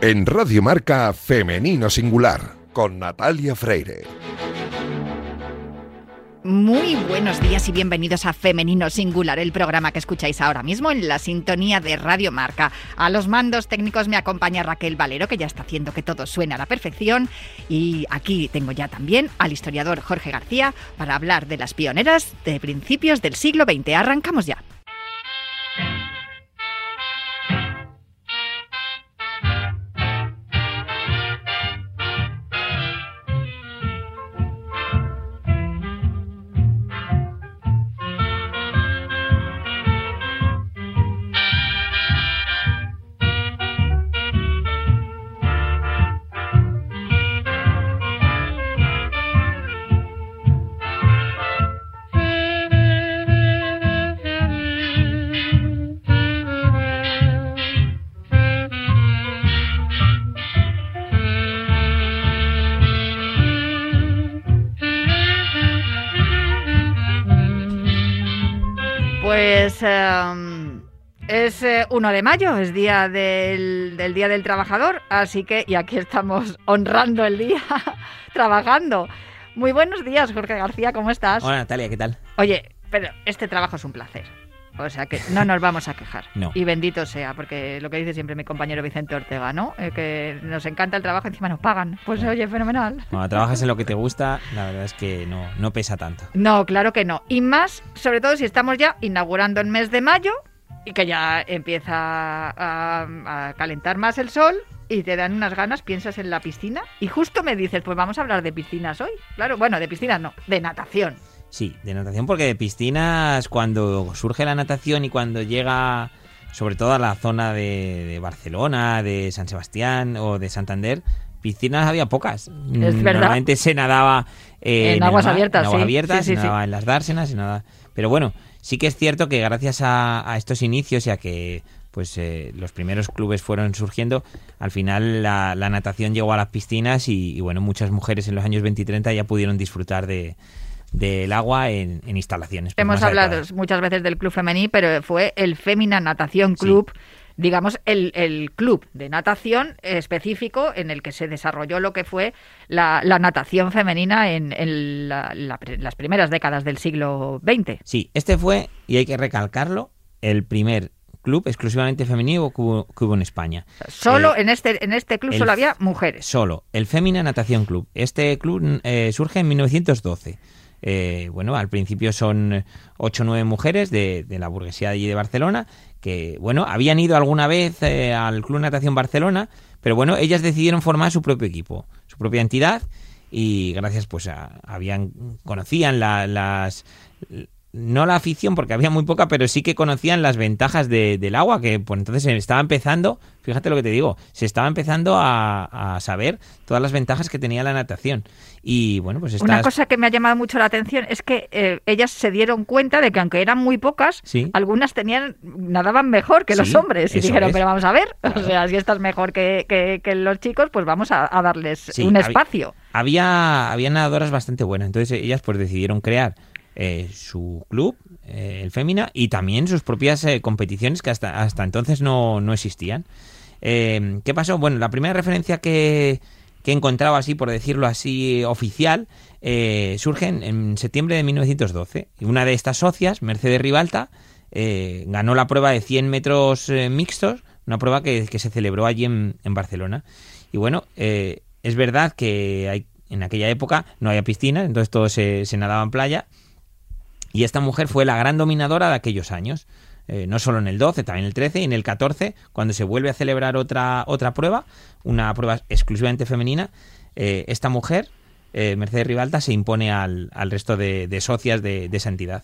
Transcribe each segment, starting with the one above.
En Radio Marca Femenino Singular con Natalia Freire. Muy buenos días y bienvenidos a Femenino Singular, el programa que escucháis ahora mismo en la sintonía de Radio Marca. A los mandos técnicos me acompaña Raquel Valero, que ya está haciendo que todo suene a la perfección. Y aquí tengo ya también al historiador Jorge García para hablar de las pioneras de principios del siglo XX. Arrancamos ya. Es 1 de mayo, es día del, del, Día del Trabajador, así que, y aquí estamos honrando el día, trabajando. Muy buenos días, Jorge García, ¿cómo estás? Hola Natalia, ¿qué tal? Oye, pero este trabajo es un placer. O sea que no nos vamos a quejar. No. Y bendito sea, porque lo que dice siempre mi compañero Vicente Ortega, ¿no? Eh, que nos encanta el trabajo, encima nos pagan. Pues oye, fenomenal. Cuando trabajas en lo que te gusta, la verdad es que no, no pesa tanto. No, claro que no. Y más, sobre todo si estamos ya inaugurando el mes de mayo y que ya empieza a, a calentar más el sol y te dan unas ganas, piensas en la piscina y justo me dices, pues vamos a hablar de piscinas hoy. Claro, bueno, de piscinas no, de natación. Sí, de natación, porque de piscinas, cuando surge la natación y cuando llega, sobre todo a la zona de, de Barcelona, de San Sebastián o de Santander, piscinas había pocas. Es verdad. Normalmente se nadaba eh, en, aguas abiertas, en aguas sí. abiertas, Sí, sí, se nadaba en las dársenas, se nadaba... Pero bueno, sí que es cierto que gracias a, a estos inicios y a que pues eh, los primeros clubes fueron surgiendo, al final la, la natación llegó a las piscinas y, y, bueno, muchas mujeres en los años 20 y 30 ya pudieron disfrutar de del agua en, en instalaciones. pues, Hemos hablado adecuadas. muchas veces del club femení, pero fue el Femina Natación Club. Digamos, el, el, club de natación específico en el que se desarrolló lo que fue la, la natación femenina en, en la, la, las primeras décadas del siglo XX. Sí, este fue, y hay que recalcarlo, el primer club exclusivamente femenino que hubo, que hubo en España. Solo eh, en este en este club solo había mujeres. Solo, el Femina Natación Club. Este club eh, surge en 1912. Eh, bueno, al principio son ocho o nueve mujeres de, la burguesía de allí de Barcelona que, bueno, habían ido alguna vez eh, al Club Natación Barcelona, pero bueno, ellas decidieron formar su propio equipo, su propia entidad y gracias pues a, habían conocían la, las no la afición porque había muy poca, pero sí que conocían las ventajas de, del agua, que pues entonces se estaba empezando, fíjate lo que te digo, se estaba empezando a, a saber todas las ventajas que tenía la natación. Y bueno, pues estas... Una cosa que me ha llamado mucho la atención es que eh, ellas se dieron cuenta de que aunque eran muy pocas, sí. algunas tenían nadaban mejor que sí, los hombres. Y dijeron, es. pero vamos a ver, claro. o sea, si estás mejor que, que, que los chicos, pues vamos a, a darles sí, un espacio. Había, había nadadoras bastante buenas, entonces ellas pues decidieron crear eh, su club, eh, el Fémina, y también sus propias eh, competiciones que hasta, hasta entonces no, no existían. Eh, ¿Qué pasó? Bueno, la primera referencia que, que encontraba así, por decirlo así, oficial, surge en, septiembre de 1912. Y una de estas socias, Mercedes Ribalta, ganó la prueba de 100 metros mixtos, una prueba que, que, se celebró allí en, en Barcelona. Y bueno, es verdad que hay, en aquella época no había piscinas, entonces todo se, se nadaba en playa. Y esta mujer fue la gran dominadora de aquellos años. Eh, no solo en el 12, también en el 13 y en el 14, cuando se vuelve a celebrar otra, otra prueba, una prueba exclusivamente femenina, eh, esta mujer, eh, Mercedes Ribalta, se impone al, al resto de, de socias de, de, esa entidad.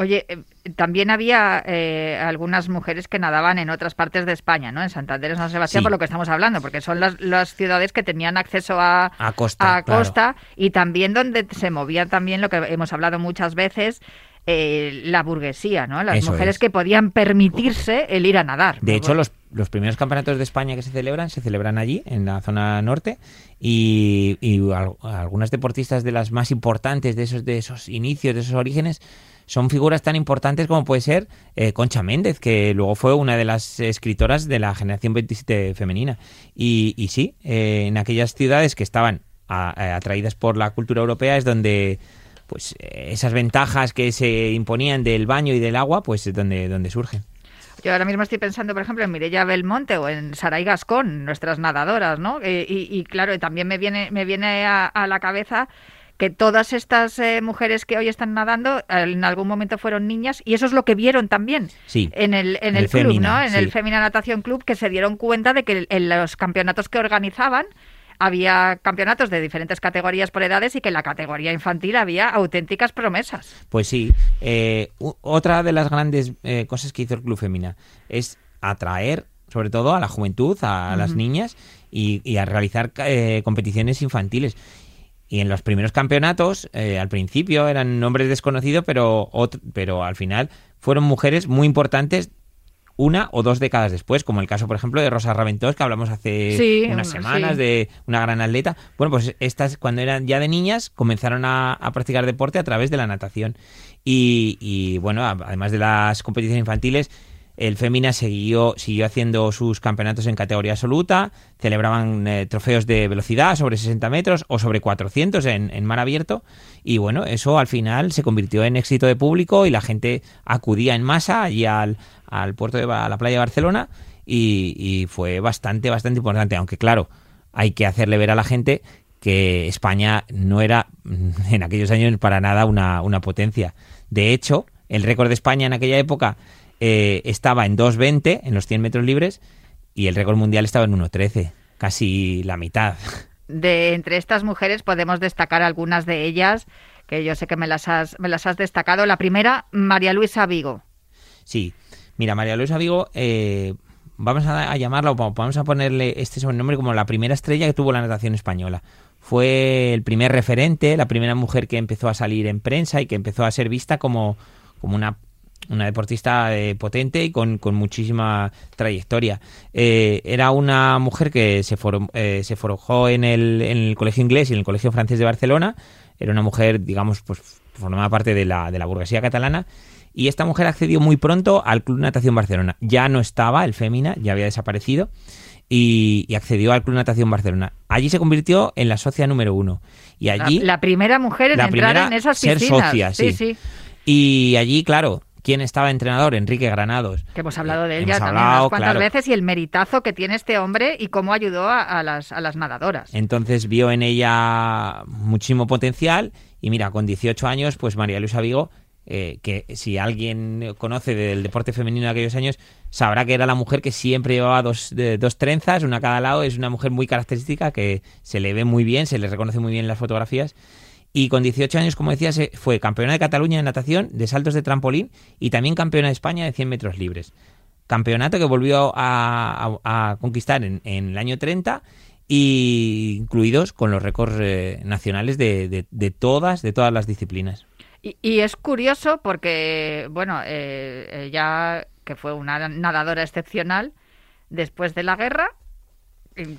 Oye, eh, también había eh, algunas mujeres que nadaban en otras partes de España, ¿no? En Santander, en San Sebastián, sí. por lo que estamos hablando, porque son las, las ciudades que tenían acceso a, a costa, a costa claro. y también donde se movían también lo que hemos hablado muchas veces, eh, la burguesía, ¿no? Las Eso mujeres es. que podían permitirse el ir a nadar. De hecho, los, los, primeros campeonatos de España que se celebran, se celebran allí, en la zona norte, y, y algunas deportistas de las más importantes de esos, de esos inicios, de esos orígenes, son figuras tan importantes como puede ser eh, Concha Méndez, que luego fue una de las escritoras de la generación 27 femenina. Y, y sí, eh, en aquellas ciudades que estaban atraídas por la cultura europea es donde pues esas ventajas que se imponían del baño y del agua, pues es donde, donde surgen. Yo ahora mismo estoy pensando, por ejemplo, en Mireia Belmonte o en Saray Gascón, nuestras nadadoras, ¿no? Eh, y, claro, también me viene, me viene a, la cabeza que todas estas eh, mujeres que hoy están nadando en algún momento fueron niñas y eso es lo que vieron también sí, en el, en el, club, ¿no? En el Femina Natación Club, que se dieron cuenta de que en los campeonatos que organizaban había campeonatos de diferentes categorías por edades y que en la categoría infantil había auténticas promesas. Pues sí. Eh, otra de las grandes eh, cosas que hizo el Club Femina es atraer sobre todo a la juventud, a, las niñas y, a realizar eh, competiciones infantiles. Y en los primeros campeonatos, al principio eran nombres desconocidos, pero, pero al final fueron mujeres muy importantes una o dos décadas después, como el caso, por ejemplo, de Rosa Raventós, que hablamos hace unas semanas, de una gran atleta. Bueno, pues estas, cuando eran ya de niñas, comenzaron a, practicar deporte a través de la natación. y, bueno, además de las competiciones infantiles, el Femina siguió, siguió haciendo sus campeonatos en categoría absoluta, celebraban eh, trofeos de velocidad sobre 60 metros o sobre 400 en, mar abierto y bueno, eso al final se convirtió en éxito de público y la gente acudía en masa allí al, puerto de la playa de Barcelona y, fue bastante, bastante importante, aunque claro, hay que hacerle ver a la gente que España no era en aquellos años para nada una, una potencia. De hecho, el récord de España en aquella época eh, estaba en 2.20 en los 100 metros libres y el récord mundial estaba en 1.13, casi la mitad. De entre estas mujeres podemos destacar algunas de ellas, que yo sé que me las has, me las has destacado. La primera, María Luisa Vigo. Sí, mira, María Luisa Vigo, eh, vamos a, llamarla o vamos a ponerle este sobrenombre como la primera estrella que tuvo la natación española. Fue el primer referente, la primera mujer que empezó a salir en prensa y que empezó a ser vista como, como una una deportista eh, potente y con, muchísima trayectoria. Eh, era una mujer que se, eh, se forjó en el, en el colegio inglés y en el colegio francés de Barcelona. Era una mujer, digamos, pues formaba parte de la, de la burguesía catalana. Y esta mujer accedió muy pronto al Club Natación Barcelona. Ya no estaba el Fémina, ya había desaparecido. Y, accedió al Club Natación Barcelona. Allí se convirtió en la socia número uno. Y allí la, primera mujer en entrar en esas piscinas. Ser socia, sí. sí. Y allí, claro, quién estaba entrenador, Enrique Granados. Que hemos hablado de él ya también unas cuantas veces y el meritazo que tiene este hombre y cómo ayudó a, las, a las nadadoras. Entonces vio en ella muchísimo potencial y mira, con 18 años, pues María Luisa Vigo, eh, que si alguien conoce del deporte femenino de aquellos años, sabrá que era la mujer que siempre llevaba dos, dos trenzas, una a cada lado, es una mujer muy característica que se le ve muy bien, se le reconoce muy bien en las fotografías y con 18 años, como decía, fue campeona de Cataluña de natación, de saltos de trampolín y también campeona de España de 100 metros libres. Campeonato que volvió a, conquistar en, el año 30 y incluidos con los récords eh, nacionales de, todas, de todas las disciplinas. Y, es curioso porque, bueno, eh, ya que fue una nadadora excepcional, después de la guerra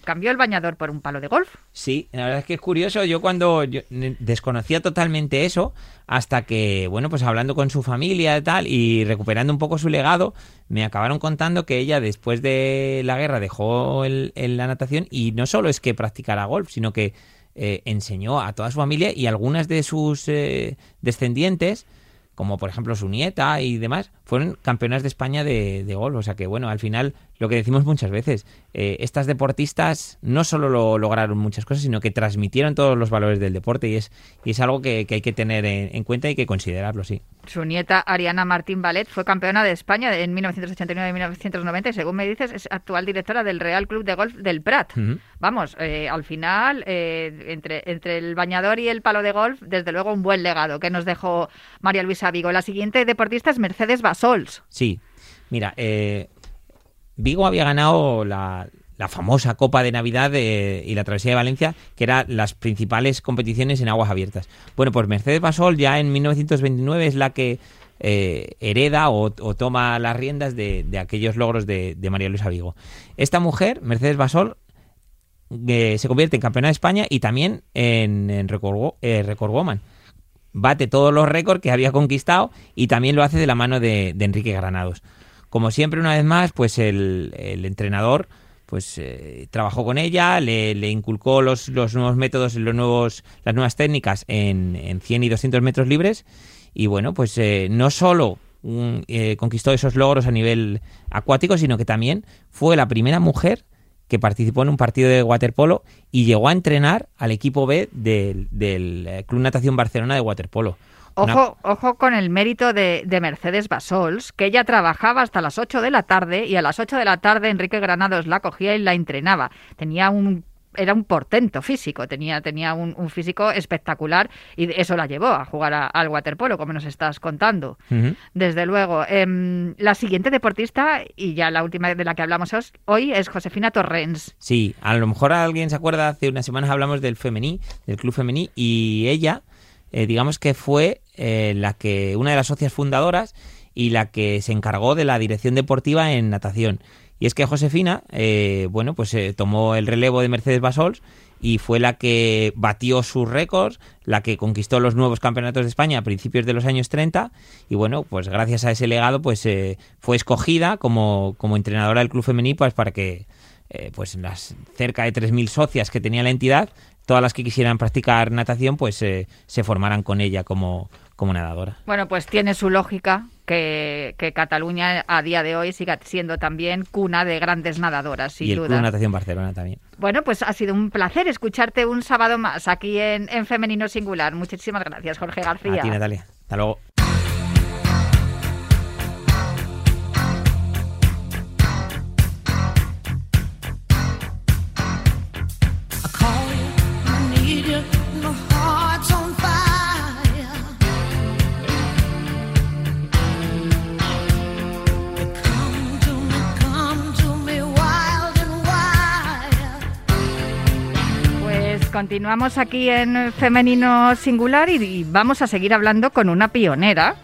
cambió el bañador por un palo de golf. Sí, la verdad es que es curioso. Yo cuando desconocía totalmente eso, hasta que, bueno, pues hablando con su familia y tal, y recuperando un poco su legado, me acabaron contando que ella después de la guerra dejó el, la natación y no solo es que practicara golf, sino que eh, enseñó a toda su familia y algunas de sus eh, descendientes como por ejemplo su nieta y demás, fueron campeonas de España de golf. O sea que, bueno, al final lo que decimos muchas veces, eh, estas deportistas no solo lo lograron muchas cosas, sino que transmitieron todos los valores del deporte y es, y es algo que, hay que tener en, cuenta y que considerarlo, sí. Su nieta Ariana Martín Ballet fue campeona de España en 1989 y 1990 y según me dices es actual directora del Real Club de Golf del Prat. Vamos, eh, al final, eh, entre, entre el bañador y el palo de golf, desde luego un buen legado que nos dejó María Luisa Vigo. La siguiente deportista es Mercedes Basols. Sí, mira, eh, Vigo había ganado la, famosa Copa de Navidad y la Travesía de Valencia, que eran las principales competiciones en aguas abiertas. Bueno, pues Mercedes Basol ya en 1929 es la que eh, hereda o, toma las riendas de, aquellos logros de, María Luisa Vigo. Esta mujer, Mercedes Basol, eh, se convierte en campeona de España y también en, en record, eh, record, Woman. bate todos los récords que había conquistado y también lo hace de la mano de, Enrique Granados. Como siempre, una vez más, pues el, entrenador pues eh, trabajó con ella, le, inculcó los, los, nuevos métodos, los nuevos, las nuevas técnicas en, en 100 y 200 metros libres y bueno, pues eh, no solo eh, conquistó esos logros a nivel acuático, sino que también fue la primera mujer que participó en un partido de waterpolo y llegó a entrenar al equipo B del, eh, Club Natación Barcelona de waterpolo. Ojo, ojo con el mérito de, de, Mercedes Basols, que ella trabajaba hasta las 8 de la tarde y a las 8 de la tarde Enrique Granados la cogía y la entrenaba. Tenía un era un portento físico, tenía, tenía un, físico espectacular y eso la llevó a jugar al waterpolo, como nos estás contando. Desde luego. Em, la siguiente deportista, y ya la última de la que hablamos hoy, es Josefina Torrens. Sí, a lo mejor alguien se acuerda, hace unas semanas hablamos del femení, del club femení, y ella, eh, digamos que fue eh, la que, una de las socias fundadoras y la que se encargó de la dirección deportiva en natación. Y es que Josefina, eh, bueno, pues eh, tomó el relevo de Mercedes Basols y fue la que batió sus récords, la que conquistó los nuevos campeonatos de España a principios de los años 30 y bueno, pues gracias a ese legado pues eh, fue escogida como, como entrenadora del club femenino pues para que pues las cerca de 3.000 socias que tenía la entidad, todas las que quisieran practicar natación pues se formaran con ella como, como nadadora. Bueno, pues tiene su lógica que, Cataluña a día de hoy siga siendo también cuna de grandes nadadoras, sin y el Club Natación Barcelona también. Bueno, pues ha sido un placer escucharte un sábado más aquí en, en Femenino Singular. Muchísimas gracias, Jorge García. A ti, Natalia. Hasta luego. Continuamos aquí en Femenino Singular y, vamos a seguir hablando con una pionera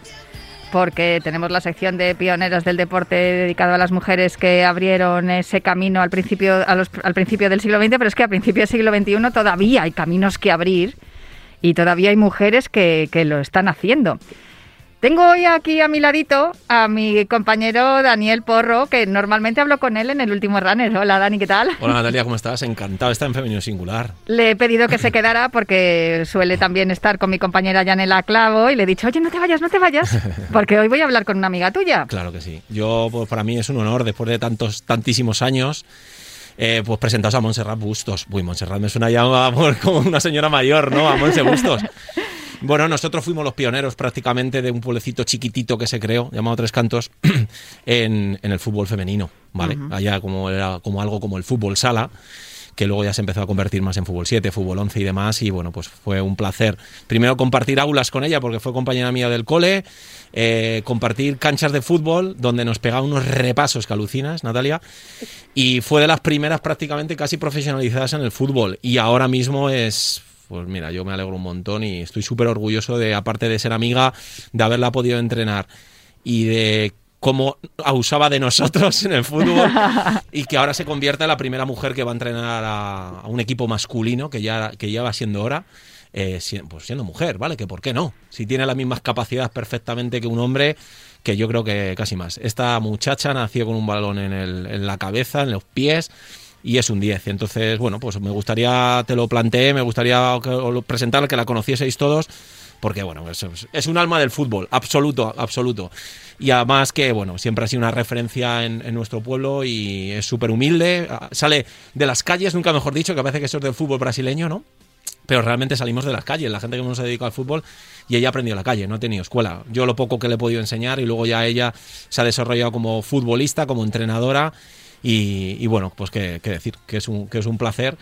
porque tenemos la sección de pioneras del deporte dedicado a las mujeres que abrieron ese camino al principio, al principio del siglo XX, pero es que a principio del siglo XXI todavía hay caminos que abrir y todavía hay mujeres que, que lo están haciendo. Tengo hoy aquí a mi ladito a mi compañero Daniel Porro, que normalmente hablo con él en el último runner. Hola Dani, ¿qué tal? Hola Natalia, ¿cómo estás? Encantado estar en Femenino Singular. Le he pedido que se quedara porque suele también estar con mi compañera Janela Clavo y le he dicho, oye, no te vayas, no te vayas, porque hoy voy a hablar con una amiga tuya. Claro que sí. Yo, pues para mí es un honor, después de tantos, tantísimos años, eh, pues presentaos a Montserrat Bustos. Uy, Montserrat me suena ya como una señora mayor, ¿no? A Montse Bustos. Bueno, nosotros fuimos los pioneros prácticamente de un pueblecito chiquitito que se creó, llamado Tres Cantos, en, el fútbol femenino, ¿vale? Allá como era como algo como el fútbol sala que luego ya se empezó a convertir más en fútbol 7, fútbol 11 y demás. Y bueno, pues fue un placer. Primero compartir aulas con ella, porque fue compañera mía del cole, eh, compartir canchas de fútbol, donde nos pegaba unos repasos que alucinas, Natalia. Y fue de las primeras prácticamente casi profesionalizadas en el fútbol. Y ahora mismo es pues mira, yo me alegro un montón y estoy súper orgulloso de, aparte de ser amiga, de haberla podido entrenar y de cómo abusaba de nosotros en el fútbol y que ahora se convierta en la primera mujer que va a entrenar a, un equipo masculino, que ya, que ya va siendo hora. Eh, pues siendo mujer, ¿vale? Que por qué no. Si tiene las mismas capacidades perfectamente que un hombre, que yo creo que casi más. Esta muchacha nació con un balón en, el, en la cabeza, en los pies, y es un 10. Entonces, bueno, pues me gustaría, te lo planteé, me gustaría presentar que la conocieseis todos, porque, bueno, es, un alma del fútbol, absoluto, absoluto. Y además que, bueno, siempre ha sido una referencia en, nuestro pueblo y es súper humilde, sale de las calles, nunca mejor dicho, que parece que eso es del fútbol brasileño, ¿no? pero realmente salimos de las calles, la gente que nos ha dedicado al fútbol y ella aprendió la calle, no ha tenido escuela. Yo lo poco que le he podido enseñar y luego ya ella se ha desarrollado como futbolista, como entrenadora y, bueno, pues qué, decir, que es, un, que es un placer.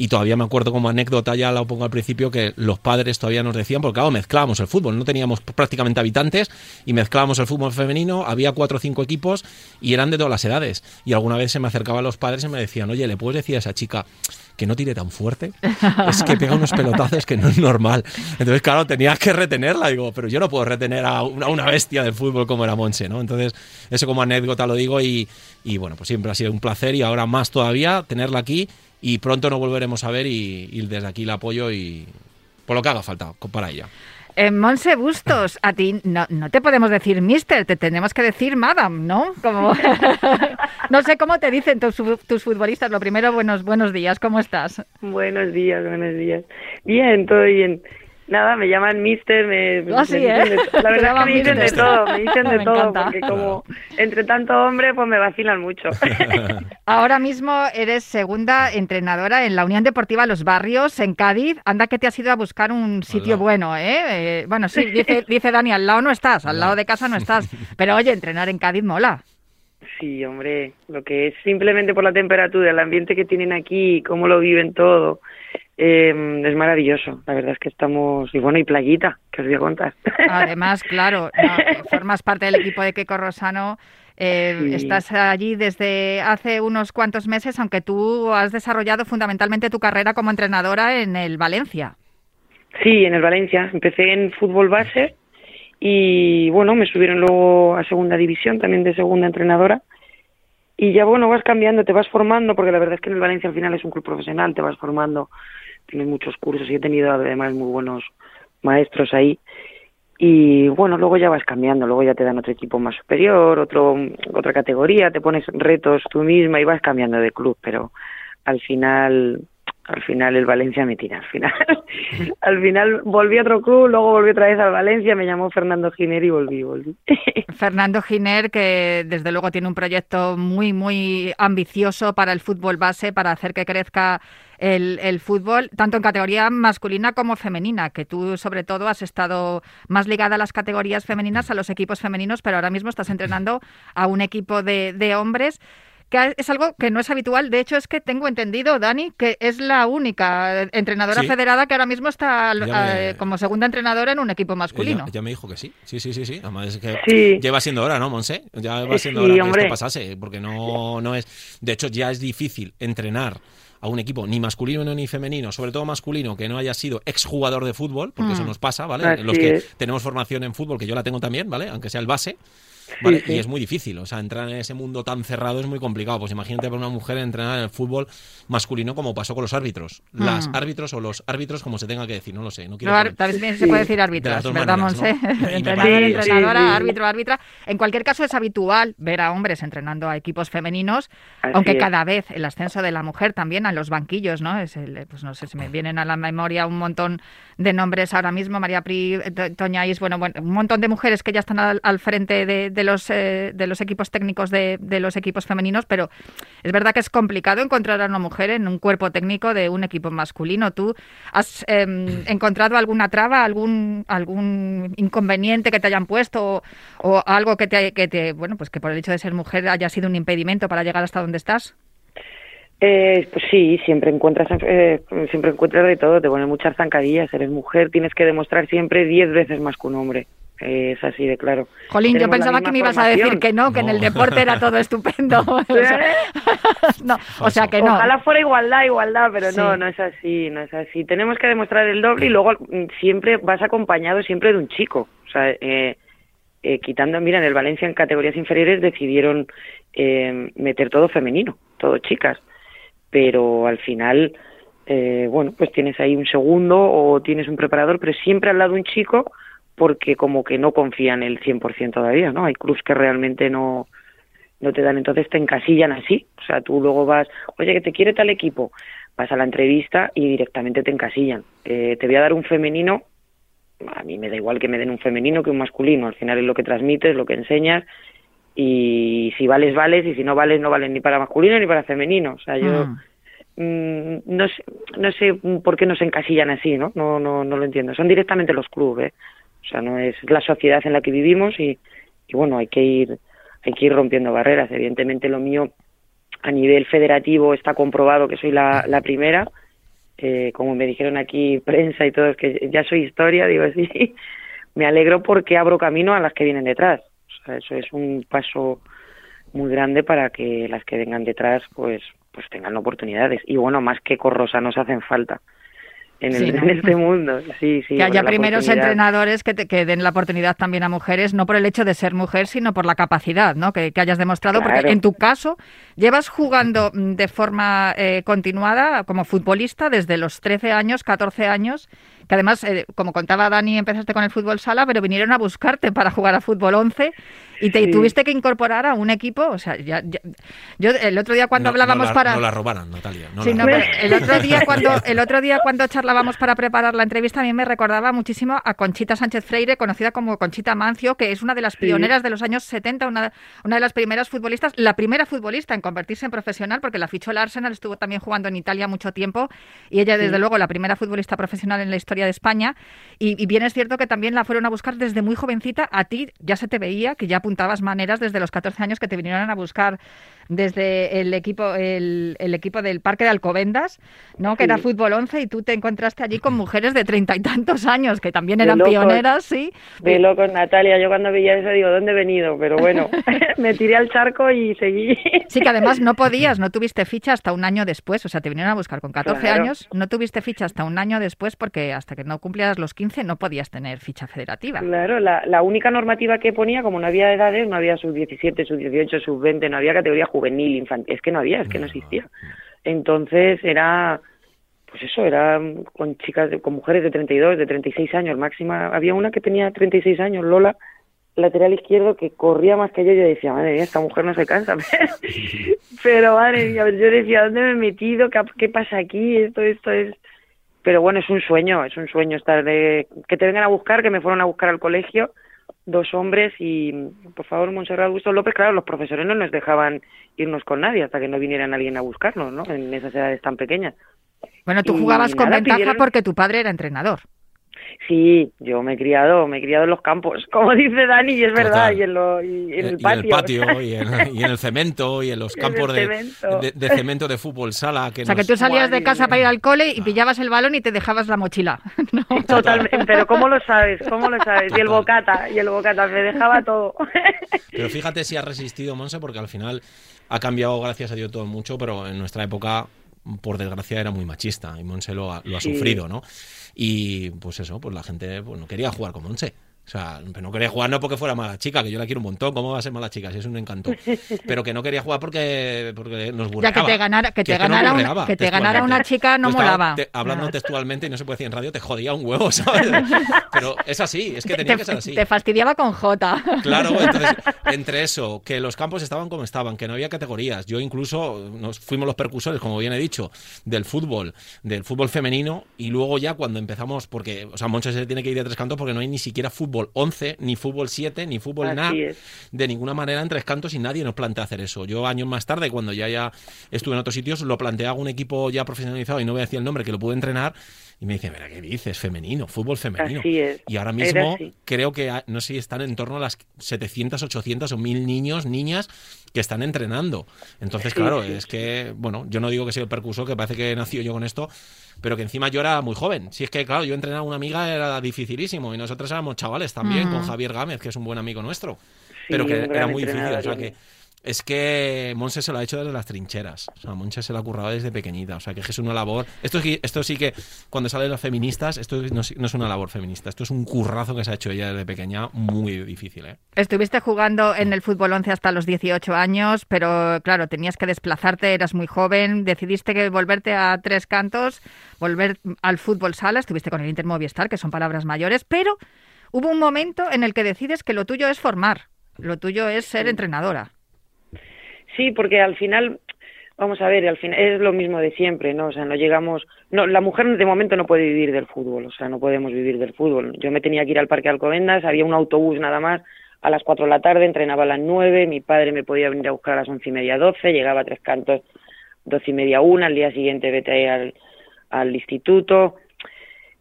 Y todavía me acuerdo como anécdota, ya la pongo al principio, que los padres todavía nos decían, porque claro, mezclábamos el fútbol, no teníamos prácticamente habitantes y mezclábamos el fútbol femenino, había cuatro o cinco equipos y eran de todas las edades. Y alguna vez se me acercaban los padres y me decían, oye, ¿le puedes decir a esa chica que no tire tan fuerte. Es que pega unos pelotazos que no es normal. Entonces, claro, tenías que retenerla. Digo, pero yo no puedo retener a una, bestia del fútbol como era Monse, ¿no? Entonces, eso como anécdota lo digo y, bueno, pues siempre ha sido un placer y ahora más todavía tenerla aquí y pronto nos volveremos a ver y, y desde aquí la apoyo y por lo que haga falta para ella. Eh, Monse Bustos, a ti no, no te podemos decir mister, te tenemos que decir madam, ¿no? Como... no sé cómo te dicen tus, tus, futbolistas. Lo primero, buenos, buenos días, ¿cómo estás? Buenos días, buenos días. Bien, todo bien. Nada, me llaman mister, me, ¿Ah, sí, ¿eh? la verdad es que me dicen de todo, me dicen de todo, porque como entre tanto hombre, pues me vacilan mucho. Ahora mismo eres segunda entrenadora en la Unión Deportiva Los Barrios, en Cádiz. Anda que te has ido a buscar un sitio bueno, ¿eh? ¿eh? Bueno, sí, dice, dice Dani, al lado no estás, al lado de casa no estás. Pero oye, entrenar en Cádiz mola. Sí, hombre, lo que es simplemente por la temperatura, el ambiente que tienen aquí, cómo lo viven todo, eh, es maravilloso. La verdad es que estamos, y bueno, y playita, que os voy a contar. Además, claro, formas parte del equipo de Keko Rosano. Eh, Estás allí desde hace unos cuantos meses, aunque tú has desarrollado fundamentalmente tu carrera como entrenadora en el Valencia. Sí, en el Valencia. Empecé en fútbol base y bueno, me subieron luego a segunda división, también de segunda entrenadora. Y ya bueno, vas cambiando, te vas formando, porque la verdad es que en el Valencia al final es un club profesional, te vas formando tienes muchos cursos y he tenido además muy buenos maestros ahí. Y bueno, luego ya vas cambiando, luego ya te dan otro equipo más superior, otro, otra categoría, te pones retos tú misma y vas cambiando de club, pero al final al final el Valencia me tira, al final. al final volví a otro club, luego volví otra vez al Valencia, me llamó Fernando Giner y volví, volví. Fernando Giner, que desde luego tiene un proyecto muy, muy ambicioso para el fútbol base, para hacer que crezca el, fútbol, tanto en categoría masculina como femenina, que tú sobre todo has estado más ligada a las categorías femeninas, a los equipos femeninos, pero ahora mismo estás entrenando a un equipo de, de hombres que es algo que no es habitual. De hecho, es que tengo entendido, Dani, que es la única entrenadora federada que ahora mismo está eh, como segunda entrenadora en un equipo masculino. Ya, me dijo que sí. Sí, sí, sí, sí. Además es que lleva siendo hora, ¿no, Monse? Ya va siendo hora que esto pasase, porque no, no es... De hecho, ya es difícil entrenar a un equipo ni masculino ni femenino, sobre todo masculino, que no haya sido exjugador de fútbol, porque eso mm. nos pasa, ¿vale? Los que tenemos formación en fútbol, que yo la tengo también, ¿vale? Aunque sea el base, y es muy difícil, o sea, entrar en ese mundo tan cerrado es muy complicado. Pues imagínate para una mujer entrenar en el fútbol masculino como pasó con los árbitros. Las mm. árbitros o los árbitros, como se tenga que decir, no lo sé. No quiero también se puede decir árbitros, ¿verdad, Monse? Entrenador, entrenadora, árbitro, árbitra. En cualquier caso es habitual ver a hombres entrenando a equipos femeninos, aunque cada vez el ascenso de la mujer también a los banquillos, ¿no? Es el, pues no sé, si me vienen a la memoria un montón de nombres ahora mismo, María Pri, Toñáis, bueno, bueno, un montón de mujeres que ya están al, frente de, de los, eh, de los equipos técnicos de, de, los equipos femeninos, pero es verdad que es complicado encontrar a una mujer en un cuerpo técnico de un equipo masculino. ¿Tú has em, encontrado alguna traba, algún, algún inconveniente que te hayan puesto o, algo que te, que te, bueno, pues que por el hecho de ser mujer haya sido un impedimento para llegar hasta donde estás? Eh, pues sí, siempre encuentras, eh, siempre encuentras de todo, te ponen muchas zancadillas, eres mujer, tienes que demostrar siempre diez veces más que un hombre. Es así de claro. Jolín, yo pensaba que me ibas a decir que no, que en el deporte era todo estupendo. no, o sea que no. Ojalá fuera igualdad, igualdad, pero no, no es así, no es así. Tenemos que demostrar el doble y luego mm, siempre vas acompañado siempre de un chico. O sea, eh, eh, quitando, mira, en el Valencia en categorías inferiores decidieron eh, meter todo femenino, todo chicas pero al final, eh, bueno, pues tienes ahí un segundo o tienes un preparador, pero siempre al lado un chico porque como que no confían el 100% todavía, ¿no? Hay clubs que realmente no, no te dan, entonces te encasillan así. O sea, tú luego vas, oye, que te quiere tal equipo, vas a la entrevista y directamente te encasillan. Eh, te voy a dar un femenino, a mí me da igual que me den un femenino que un masculino, al final es lo que transmites, lo que enseñas y si vales, vales, y si no vales, no valen ni para masculino ni para femenino. O sea, yo mm. Mm, no, sé, no sé por qué nos encasillan así, ¿no? No, no, no lo entiendo. Son directamente los clubes, ¿eh? O sea, no es la sociedad en la que vivimos y, bueno, hay que ir hay que ir rompiendo barreras. Evidentemente lo mío a nivel federativo está comprobado que soy la, la primera. Eh, como me dijeron aquí prensa y todo, que ya soy historia, digo así. me alegro porque abro camino a las que vienen detrás eso es un paso muy grande para que las que vengan detrás pues pues tengan oportunidades y bueno más que Corrosa nos hacen falta en, este mundo. Sí sí que haya primeros entrenadores que, te, que den la oportunidad también a mujeres no por el hecho de ser mujer sino por la capacidad no que, hayas demostrado porque en tu caso llevas jugando de forma eh, continuada como futbolista desde los 13 años 14 años que además, eh, como contaba Dani, empezaste con el fútbol sala, pero vinieron a buscarte para jugar a fútbol 11 y te tuviste que incorporar a un equipo, o sea, ya, yo el otro día cuando hablábamos para no la robaran, Natalia. sí, no, el otro día cuando el otro día cuando charlábamos para preparar la entrevista a mí me recordaba muchísimo a Conchita Sánchez Freire, conocida como Conchita Mancio, que es una de las pioneras de los años 70, una, una de las primeras futbolistas, la primera futbolista en convertirse en profesional porque la fichó el Arsenal, estuvo también jugando en Italia mucho tiempo y ella desde luego la primera futbolista profesional en la historia de España y, y bien es cierto que también la fueron a buscar desde muy jovencita, a ti ya se te veía que ya apuntabas maneras desde los 14 años que te vinieron a buscar desde el equipo el, equipo del Parque de Alcobendas, ¿no? que era fútbol 11 y tú te encontraste allí con mujeres de treinta y tantos años que también eran pioneras, sí. De locos, Natalia, yo cuando veía eso digo, ¿dónde he venido? Pero bueno, me tiré al charco y seguí. Sí, que además no podías, no tuviste ficha hasta un año después, o sea, te vinieron a buscar con 14 años, no tuviste ficha hasta un año después porque hasta que no cumplieras los 15 no podías tener ficha federativa. Claro, la, la única normativa que ponía, como no había edades, no había sub 17, sub 18, sub 20, no había categoría juvenil, infantil, es que no había, es que no existía. Entonces era, pues eso, era con chicas, con mujeres de 32, de 36 años, máxima, había una que tenía 36 años, Lola, lateral izquierdo, que corría más que yo, yo decía, madre mía, esta mujer no se cansa, pero madre mía, yo decía, ¿dónde me he metido? ¿Qué, qué pasa aquí? Esto, esto es... Pero bueno, es un sueño, es un sueño estar de... que te vengan a buscar, que me fueron a buscar al colegio, dos hombres y, por favor, Monserrat Augusto López, claro, los profesores no nos dejaban irnos con nadie hasta que no viniera alguien a buscarnos, ¿no? En esas edades tan pequeñas. Bueno, tú jugabas con ventaja porque tu padre era entrenador. Sí, yo me he criado, me he criado en los campos, como dice Dani, y es verdad, y en, lo, y en el patio. Y en el patio, y en, el cemento, y en los campos de, de, cemento de fútbol sala. Que o sea, que tú salías de casa para ir al cole y pillabas el balón y te dejabas la mochila. Totalmente, pero ¿cómo lo sabes? ¿Cómo lo sabes? Y el bocata, y el bocata, me dejaba todo. Pero fíjate si ha resistido, Monse, porque al final ha cambiado, gracias a Dios, todo mucho, pero en nuestra época por desgracia era muy machista y Monse lo ha, lo ha sufrido, ¿no? Y pues eso, pues la gente pues, no quería jugar con Monse. O sea, no quería jugar no porque fuera mala chica, que yo la quiero un montón, ¿cómo va a ser mala chica? Si es un encanto. Pero que no quería jugar porque, porque nos burlaba. Ya que te ganara, que te ganara, una, que te ganara una chica no molaba. hablando textualmente, y no se puede decir en radio, te jodía un huevo, ¿sabes? Pero es así, es que tenía que ser así. Te fastidiaba con J. Claro, entonces, entre eso, que los campos estaban como estaban, que no había categorías. Yo incluso nos fuimos los percusores, como bien he dicho, del fútbol, del fútbol femenino, y luego ya cuando empezamos, porque, o sea, Moncho se tiene que ir de tres cantos porque no hay ni siquiera fútbol fútbol 11, ni fútbol 7, ni fútbol nada, de ninguna manera en tres cantos y nadie nos plantea hacer eso. Yo años más tarde, cuando ya, ya estuve en otros sitios, lo planteé a un equipo ya profesionalizado y no voy a decir el nombre, que lo pude entrenar y me dice, mira, ¿qué dices? Femenino, fútbol femenino. Y ahora mismo creo que, no sé están en torno a las 700, 800 o 1000 niños, niñas que están entrenando. Entonces, claro, es que, bueno, yo no digo que sea el percuso, que parece que nació yo con esto, pero que encima yo era muy joven. Si es que, claro, yo entrenar a una amiga era dificilísimo y nosotros éramos chavales también, con Javier Gámez, que es un buen amigo nuestro, pero que era muy difícil. O sea que es que Monse se lo ha hecho desde las trincheras. O sea, Monse se lo ha currado desde pequeñita. O sea, que es una labor. Esto, esto sí que, cuando salen las feministas, esto no, es una labor feminista. Esto es un currazo que se ha hecho ella desde pequeña, muy difícil. ¿eh? Estuviste jugando en el fútbol 11 hasta los 18 años, pero claro, tenías que desplazarte, eras muy joven. Decidiste que volverte a tres cantos, volver al fútbol sala. Estuviste con el Inter Movistar, que son palabras mayores, pero hubo un momento en el que decides que lo tuyo es formar. Lo tuyo es ser entrenadora. Sí, porque al final, vamos a ver, al final es lo mismo de siempre, ¿no? O sea, no llegamos, no, la mujer de momento no puede vivir del fútbol, o sea, no podemos vivir del fútbol. Yo me tenía que ir al Parque Alcobendas, había un autobús nada más a las cuatro de la tarde, entrenaba a las nueve, mi padre me podía venir a buscar a las once y media, doce, llegaba a tres cantos, doce y media, una, al día siguiente vete al, al instituto,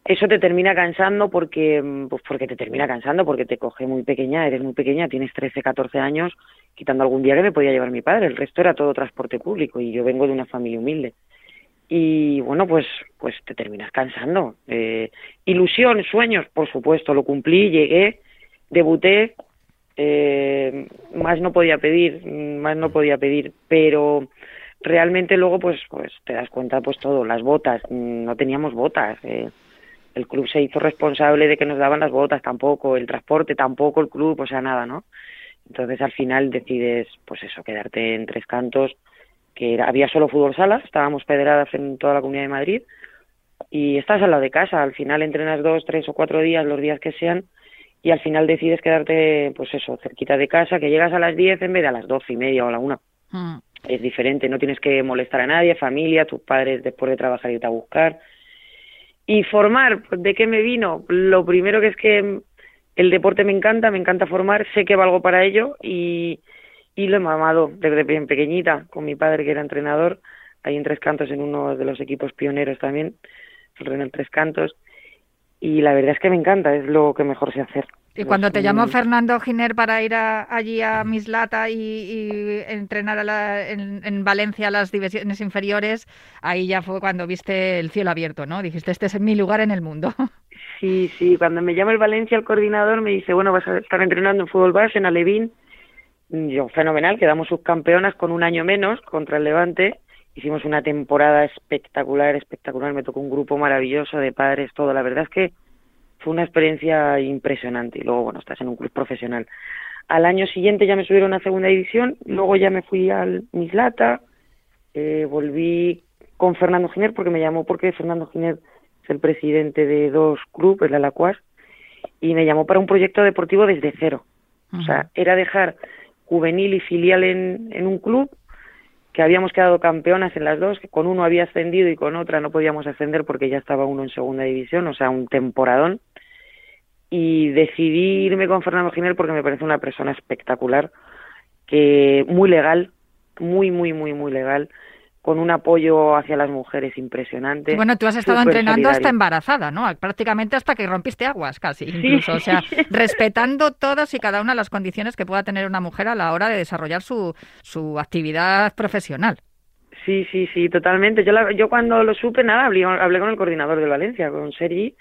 eso te termina cansando porque pues porque te termina cansando porque te coge muy pequeña eres muy pequeña tienes 13 14 años quitando algún día que me podía llevar mi padre el resto era todo transporte público y yo vengo de una familia humilde. Y bueno pues pues te terminas cansando. Eh, ilusión sueños por supuesto lo cumplí llegué debuté eh, más no podía pedir más no podía pedir pero realmente luego pues pues te das cuenta pues todo las botas no teníamos botas eh, el club se hizo responsable de que nos daban las botas tampoco, el transporte tampoco, el club, o sea, nada, ¿no? Entonces al final decides, pues eso, quedarte en tres cantos, que había solo fútbol salas, estábamos federadas en toda la Comunidad de Madrid, y estás al lado de casa. Al final entrenas dos, tres o cuatro días, los días que sean, y al final decides quedarte, pues eso, cerquita de casa, que llegas a las diez en vez de a las doce y media o a la una. Mm. Es diferente, no tienes que molestar a nadie, familia, tus padres después de trabajar irte a buscar. Y formar, ¿de qué me vino? Lo primero que es que el deporte me encanta, me encanta formar, sé que valgo para ello y, y lo he mamado desde bien pequeñita con mi padre que era entrenador, ahí en Tres Cantos en uno de los equipos pioneros también, el Tres Cantos, y la verdad es que me encanta, es lo que mejor sé hacer. Y cuando te llamó Fernando Giner para ir a- allí a Mislata y, y entrenar a la- en, en Valencia las divisiones inferiores, ahí ya fue cuando viste el cielo abierto, ¿no? Dijiste, este es mi lugar en el mundo. Sí, sí, cuando me llama el Valencia, el coordinador me dice, bueno, vas a estar entrenando en fútbol base en Alevín. Yo, fenomenal, quedamos subcampeonas con un año menos contra el Levante. Hicimos una temporada espectacular, espectacular. Me tocó un grupo maravilloso de padres, todo. La verdad es que fue una experiencia impresionante. Y luego, bueno, estás en un club profesional. Al año siguiente ya me subieron a segunda división, luego ya me fui al Mislata, eh, volví con Fernando Giner porque me llamó porque Fernando Giner es el presidente de dos clubes, la Alacuas, y me llamó para un proyecto deportivo desde cero. O sea, era dejar juvenil y filial en, en un club que habíamos quedado campeonas en las dos, que con uno había ascendido y con otra no podíamos ascender porque ya estaba uno en segunda división, o sea, un temporadón. Y decidí irme con Fernando Giner porque me parece una persona espectacular, que muy legal, muy, muy, muy, muy legal, con un apoyo hacia las mujeres impresionante. Bueno, tú has estado entrenando hasta embarazada, ¿no? Prácticamente hasta que rompiste aguas, casi, incluso. O sea, respetando todas y cada una de las condiciones que pueda tener una mujer a la hora de desarrollar su, su actividad profesional. Sí, sí, sí, totalmente. Yo, la- yo cuando lo supe, nada, hablé, hablé con el coordinador de Valencia, con Sergi,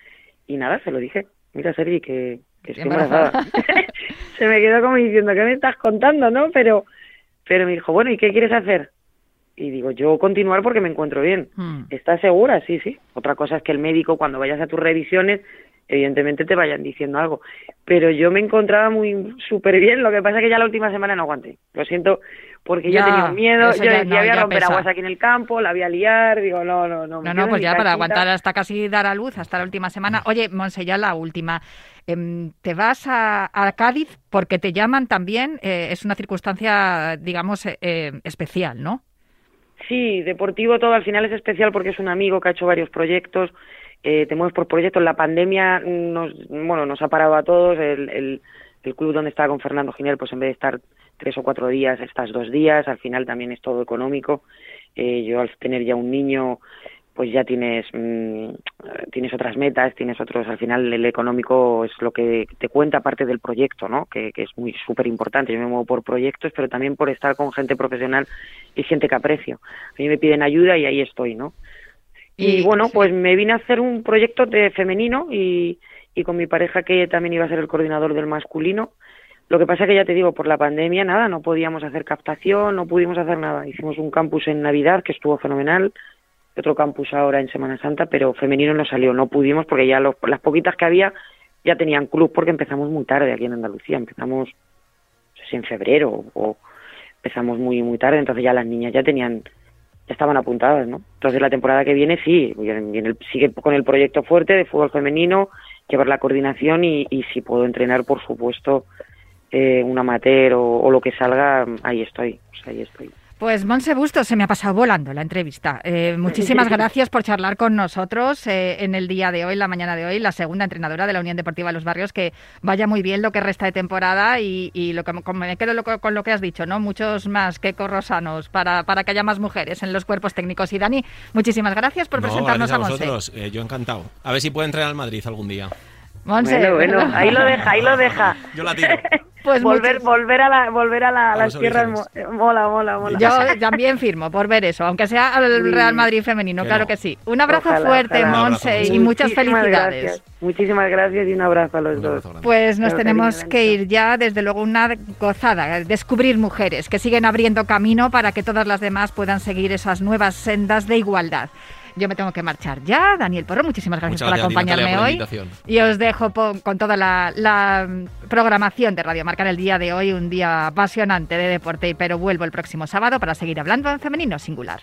y nada, se lo dije. Mira, Sergi, que, que estoy Embarazada. embarazada. se me quedó como diciendo, ¿qué me estás contando, no? Pero, pero me dijo, bueno, ¿y qué quieres hacer? Y digo, yo continuar porque me encuentro bien. Hmm. ¿Estás segura? Sí, sí. Otra cosa es que el médico, cuando vayas a tus revisiones, evidentemente te vayan diciendo algo. Pero yo me encontraba muy súper bien. Lo que pasa es que ya la última semana no aguanté. Lo siento, porque Ya, yo tenía miedo. Yo ya decía, no, voy a romper pesa. aguas aquí en el campo, la voy a liar. Digo, no, no, no. No, no, pues ya para aguantar hasta casi dar a luz, hasta la última semana. Oye, Monse, ya la última. Em, te vas a, a Cádiz porque te llaman también, eh, es una circunstancia, digamos, eh, eh, especial, ¿no? Sí, deportivo todo al final es especial porque es un amigo que ha hecho varios proyectos. Eh, te mueves por proyectos. La pandemia nos, bueno, nos ha parado a todos. El, el, club donde estaba con Fernando Giner, pues en vez de estar tres o cuatro días, estás dos días. Al final también es todo económico. Eh, yo al tener ya un niño, pues ya tienes mm, tienes otras metas, tienes otros. Al final el económico es lo que te cuenta parte del proyecto, ¿no? Que, que es muy súper importante. Yo me muevo por proyectos, pero también por estar con gente profesional y gente que aprecio. A mí me piden ayuda y ahí estoy, ¿no? Y, Y- bueno, sí. pues me vine a hacer un proyecto de femenino y, y con mi pareja que también iba a ser el coordinador del masculino. Lo que pasa que ya te digo, por la pandemia nada, no podíamos hacer captación, no pudimos hacer nada. Hicimos un campus en Navidad que estuvo fenomenal, otro campus ahora en Semana Santa, pero femenino no salió, no pudimos porque ya los- las poquitas que había ya tenían club porque empezamos muy tarde aquí en Andalucía, empezamos en febrero o empezamos muy muy tarde, entonces ya las niñas ya tenían ya estaban apuntadas, ¿no? Entonces la temporada que viene sí, sigue con el proyecto fuerte de fútbol femenino, llevar la coordinación y, y si puedo entrenar, por supuesto, eh, un amateur o, o lo que salga, ahí estoy, o ahí estoy. Pues Monse Bustos, se me ha pasado volando la entrevista. Eh, muchísimas gracias por charlar con nosotros eh, en el día de hoy, la mañana de hoy, la segunda entrenadora de la Unión Deportiva de Los Barrios, que vaya muy bien lo que resta de temporada y, y lo que con- me quedo lo- con lo que has dicho, ¿no? Muchos más que corrosanos para, para que haya más mujeres en los cuerpos técnicos. Y Dani, muchísimas gracias por No, presentarnos gracias a a Monse. Eh, yo encantado. A ver si puedo entrenar al Madrid algún día. Monse, Bueno, bueno, ahí lo deja, ahí lo deja. Yo la tiro. Pues volver, muchas- volver a la, volver a, la- a A las tierras, orígenes. mo- mola, mola, mola. Yo también firmo por ver eso, aunque sea al. Real Madrid femenino, Que claro no. que sí. Un abrazo Ojalá, fuerte, ojalá. Un abrazo, Monse, y muchas Muchísimas felicidades. gracias. Muchísimas gracias y un abrazo a los Un dos. Pues nos tenemos cariño, que ir ya, desde luego, una gozada, descubrir mujeres que siguen abriendo camino para que todas las demás puedan seguir esas nuevas sendas de igualdad. Yo me tengo que marchar ya. Daniel Porro, muchísimas gracias Muchas por gracias Natalia, acompañarme hoy. invitación. Y os dejo con toda la, la, programación de Radio Marca en el día de hoy, un día apasionante de deporte, pero vuelvo el próximo sábado para seguir hablando en femenino singular.